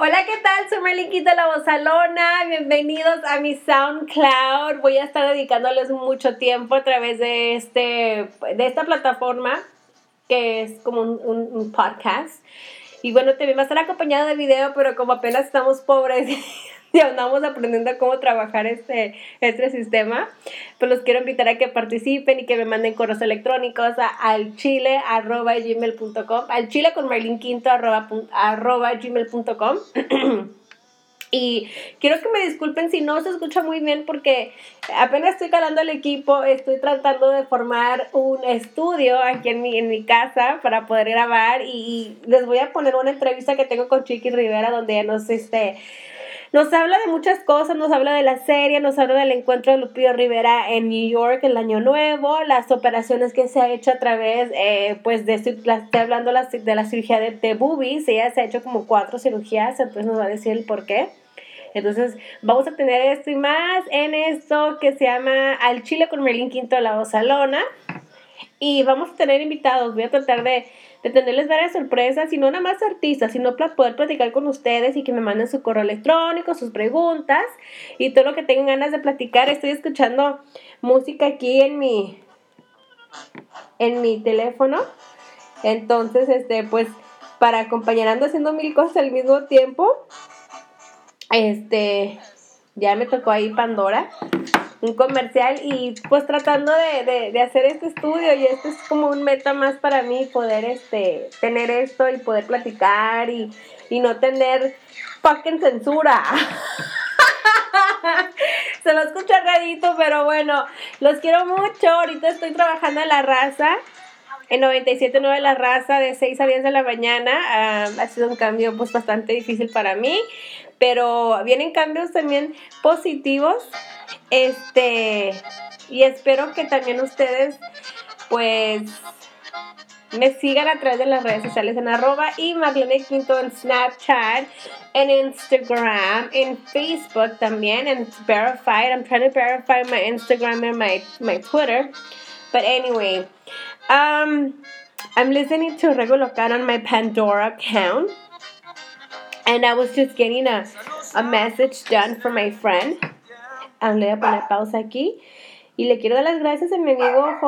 Hola, ¿qué tal? Soy Marlinquita La Bozalona. Bienvenidos a mi SoundCloud. Voy a estar dedicándoles mucho tiempo a través de, este, de esta plataforma que es como un, un podcast. Y bueno, también va a estar acompañado de video, pero como apenas estamos pobres y andamos aprendiendo cómo trabajar este, este sistema, pues los quiero invitar a que participen y que me manden correos electrónicos a, al chile arroba gmail.com, al chile con. Y quiero que me disculpen si no se escucha muy bien porque apenas estoy calando el equipo, estoy tratando de formar un estudio aquí en mi, en mi casa para poder grabar y les voy a poner una entrevista que tengo con Chiqui Rivera donde nos, este, nos habla de muchas cosas, nos habla de la serie, nos habla del encuentro de Lupillo Rivera en New York el año nuevo, las operaciones que se ha hecho a través, eh, pues de, estoy hablando de la cirugía de, de boobies, ella se ha hecho como cuatro cirugías, entonces nos va a decir el por qué. Entonces, vamos a tener esto y más en esto que se llama Al Chile con Merlin Quinto de la Osalona. Y vamos a tener invitados. Voy a tratar de, tenerles varias sorpresas, y no nada más artistas, sino para poder platicar con ustedes y que me manden su correo electrónico, sus preguntas y todo lo que tengan ganas de platicar. Estoy escuchando música aquí en mi, en mi teléfono. Entonces, este, pues, para acompañar ando haciendo mil cosas al mismo tiempo. Este, ya me tocó ahí Pandora, un comercial y pues tratando de, hacer este estudio y esto es como un meta más para mí, poder este, tener esto y poder platicar y, y no tener fucking censura. Se lo escucha rarito, pero bueno, los quiero mucho. Ahorita estoy trabajando en la raza en 97.9 La Raza de 6 a 10 de la mañana. Ah, ha sido un cambio pues bastante difícil para mí, pero vienen cambios también positivos. Este, y espero que también ustedes pues me sigan a través de las redes sociales en arroba y Marlene Quinto en Snapchat, en Instagram, en Facebook también, en Verified. I'm trying to verify my Instagram and my, my Twitter. But anyway, um, I'm listening to Rego Local on my Pandora account. And I was just getting a, a message done for my friend. Le voy a poner pausa aquí. Y le quiero dar las gracias a mi amigo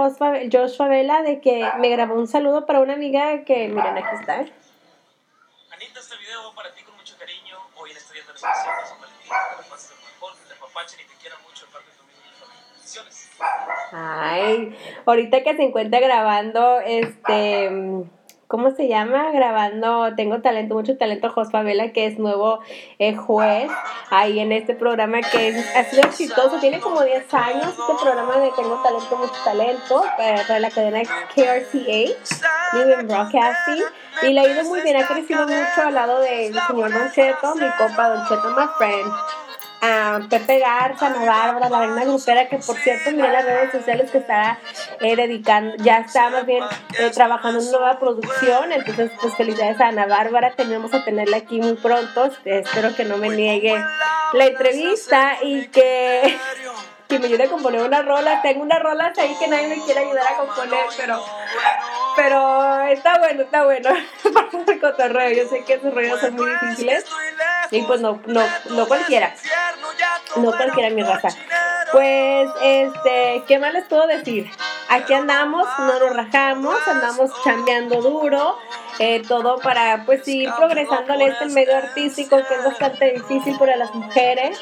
Josh Favela de que me grabó un saludo para una amiga que, miren, aquí está. Anita, este video para ti con mucho cariño. Hoy en este día de los 600 San Valentín, que la pases mejor, que te apapachen y te quieran mucho en parte de tu misma familia. Bendiciones. Ay, ahorita que se encuentra grabando, este, ¿cómo se llama? Grabando, tengo talento, mucho talento, Jos Favela, que es nuevo eh, juez ahí en este programa que ha sido exitoso, tiene como 10 años este programa de Tengo Talento, Mucho Talento, para, la cadena KRCA, New Broadcasting, y le ha ido muy bien, ha crecido mucho al lado del señor Don Cheto, mi copa Don Cheto, my friend a Pepe Garza, Ana Bárbara, la reina grupera, que por cierto, miré las redes sociales que está eh, dedicando, ya está más bien eh, trabajando en una nueva producción, entonces pues felicidades a Ana Bárbara, tenemos a tenerla aquí muy pronto, espero que no me niegue la entrevista y que, me ayude a componer una rola, tengo unas rolas ahí que nadie me quiere ayudar a componer, pero pero está bueno, está bueno. Cotorreo. Yo sé que esos rollos son muy difíciles. Y pues no, no, no cualquiera. No cualquiera mi raza. Pues, este, ¿qué más les puedo decir? Aquí andamos, no nos rajamos, andamos chambeando duro. Eh, todo para pues ir progresando en este medio artístico que es bastante difícil para las mujeres.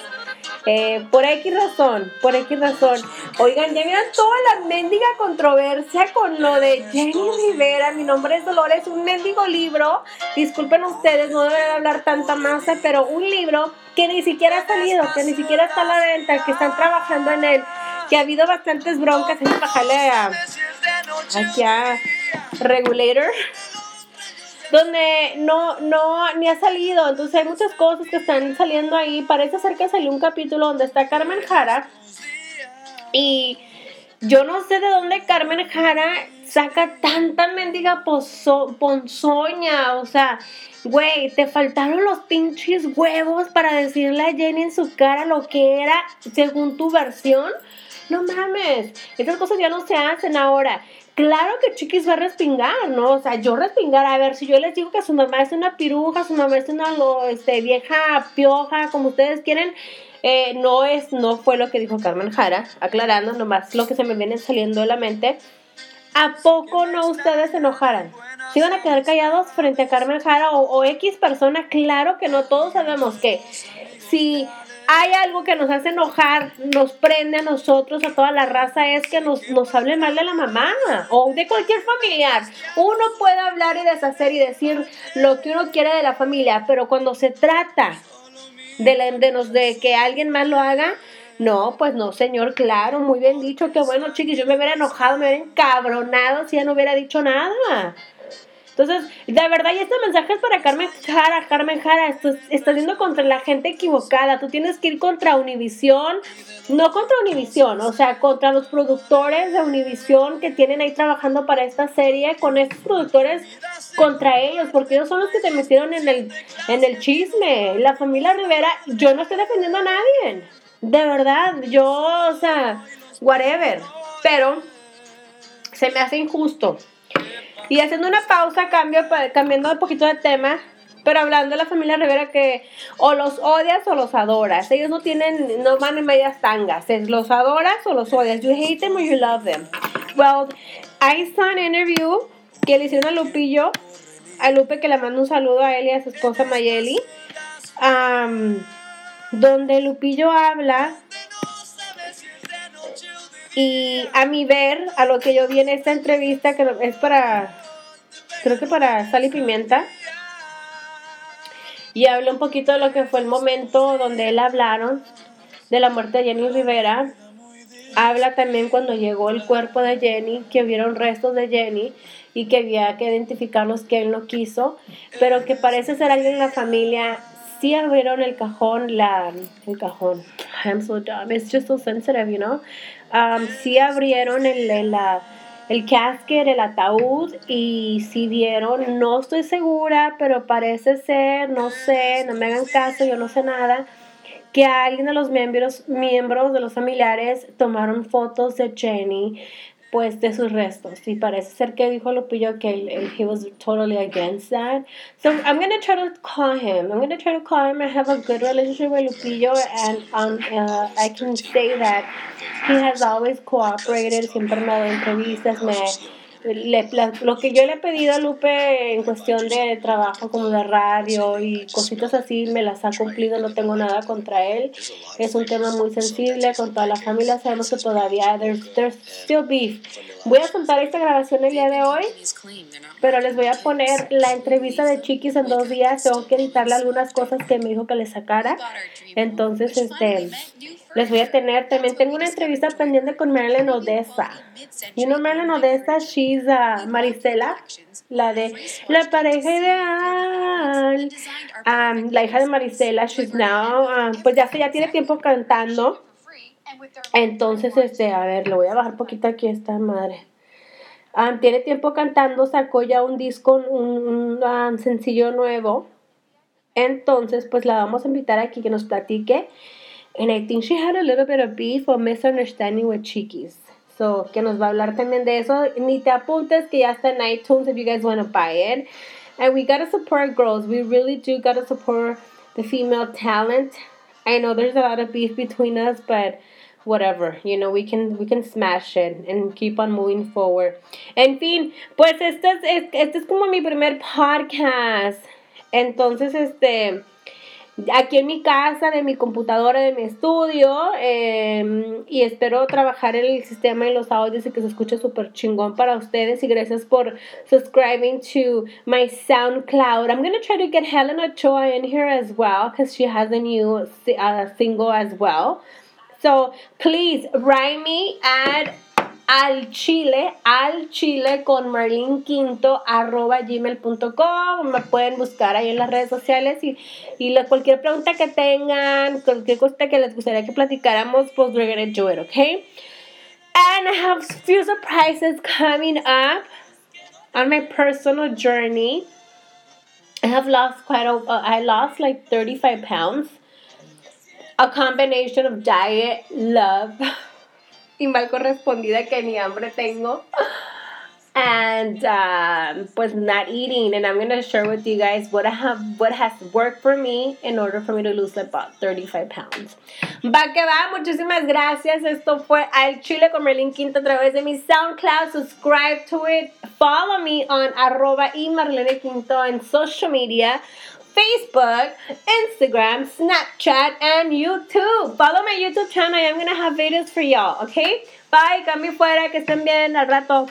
Eh, por X razón, por X razón. Oigan, ya miran toda la mendiga controversia con lo de Jenny Rivera. Mi nombre es Dolores, un mendigo libro. Disculpen ustedes, no debe hablar tanta masa, pero un libro que ni siquiera ha salido, que ni siquiera está a la venta, que están trabajando en él, que ha habido bastantes broncas. En bajarle a, aquí a Regulator donde no, no, ni ha salido. Entonces hay muchas cosas que están saliendo ahí. Parece ser que salió un capítulo donde está Carmen Jara. Y yo no sé de dónde Carmen Jara saca tanta mendiga ponzoña. O sea, güey, te faltaron los pinches huevos para decirle a Jenny en su cara lo que era según tu versión. No mames, esas cosas ya no se hacen ahora. claro que Chiquis va a respingar, ¿no? O sea, yo respingar, a ver, si yo les digo que su mamá es una piruja, su mamá es una este, vieja pioja, como ustedes quieren, eh, no es, no fue lo que dijo Carmen Jara, aclarando nomás lo que se me viene saliendo de la mente. ¿A poco no ustedes se enojaran? ¿Se iban a quedar callados frente a Carmen Jara o, X persona? Claro que no, todos sabemos que si hay algo que nos hace enojar, nos prende a nosotros, a toda la raza, es que nos, nos hable mal de la mamá o de cualquier familiar. Uno puede hablar y deshacer y decir lo que uno quiere de la familia, pero cuando se trata de, de, nos, de que alguien más lo haga, no, pues no, señor, claro, muy bien dicho, que bueno, chiquis, yo me hubiera enojado, me hubiera encabronado si ya no hubiera dicho nada. Entonces, de verdad, y este mensaje es para Carmen Jara, Carmen Jara, estás, estás yendo contra la gente equivocada, tú tienes que ir contra Univisión, no contra Univisión, o sea, contra los productores de Univisión que tienen ahí trabajando para esta serie, con estos productores contra ellos, porque ellos son los que te metieron en el, en el chisme. La familia Rivera, yo no estoy defendiendo a nadie, de verdad, yo, o sea, whatever, pero se me hace injusto y haciendo una pausa, cambio, cambiando un poquito de tema, pero hablando de la familia Rivera que o los odias o los adoras. Ellos no tienen, no van en medias tangas. Es los adoras o los odias. You hate them or you love them. Well, I saw an interview que le hicieron a Lupillo, a Lupe que le mando un saludo a él y a su esposa Mayeli, donde Lupillo habla y a mi ver, a lo que yo vi en esta entrevista, que es para, creo que para Sal y Pimienta, y hablé un poquito de lo que fue el momento donde él hablaron de la muerte de Jenny Rivera. Habla también cuando llegó el cuerpo de Jenny, que vieron restos de Jenny y que había que identificarlos que él no quiso, pero que parece ser alguien en la familia. Sí abrieron el cajón, la, el cajón. I'm so dumb. It's just so sensitive, you know um, sí abrieron el, el, el casket, el ataúd, y sí vieron, no estoy segura, pero parece ser, no sé, no me hagan caso, yo no sé nada, que alguien de los miembros, miembros de los familiares tomaron fotos de Jenny pues de sus restos. Y parece ser que dijo Lupillo que él, él, he was totally against that. So I'm gonna try to call him. I'm gonna try to call him. I have a good relationship with Lupillo and um, uh, I can say that he has always cooperated. Siempre me dado entrevistas me le, lo que yo le he pedido a Lupe en cuestión de trabajo como de radio y cositas así me las ha cumplido, no tengo nada contra él. Es un tema muy sensible con toda la familia, sabemos que todavía there's, there's still beef. Voy a soltar esta grabación el día de hoy, pero les voy a poner la entrevista de Chiquis en dos días. Tengo que editarle algunas cosas que me dijo que le sacara. Entonces, este les voy a tener. También tengo una entrevista pendiente con Marilyn Odessa. You know Marilyn Odessa, she's uh, Marisela, la de la pareja ideal. Um, la hija de Marisela, she's now, um, pues ya, ya tiene tiempo cantando. Entonces, este, a ver, le voy a bajar poquito aquí esta madre. Um, tiene tiempo cantando, sacó ya un disco, un, un sencillo nuevo. Entonces, pues la vamos a invitar aquí que nos platique And I think she had a little bit of beef or misunderstanding with Chiquis. So, que nos va a hablar también de eso. Ni te apuntes que ya está en iTunes if you guys want to buy it. And we gotta support girls. We really do gotta support the female talent. I know there's a lot of beef between us, but whatever, you know, we can we can smash it and keep on moving forward. En fin, pues este es, este es como mi primer podcast. Entonces, este aquí en mi casa, de mi computadora, de mi estudio. Em, y espero trabajar en el sistema y los audios y que se escuche súper chingón para ustedes. Y gracias por subscribing to my SoundCloud. I'm to try to get Helen Ochoa in here as well because she has a new uh, single as well. So please write me at al chile, al chile con Marlene Quinto arroba gmail.com. Me pueden buscar ahí en las redes sociales y, y cualquier pregunta que tengan, cualquier cosa que les gustaría que platicáramos, pues we're do okay? And I have few surprises coming up on my personal journey. I have lost quite a, uh, I lost like 35 pounds. A combination of diet, love, y mal correspondida que ni hambre tengo. and um, pues not eating and I'm gonna share with you guys what have what has worked for me in order for me to lose about 35 pounds. Va que va, muchísimas gracias. Esto fue Al Chile con Merlin Quinto a través de mi SoundCloud. Subscribe to it. Follow me on arroba y Marlene Quinto en social media. Facebook, Instagram, Snapchat, and YouTube. Follow my YouTube channel. I'm gonna have videos for y'all, okay? Bye, cambio fuera, que estén bien al rato.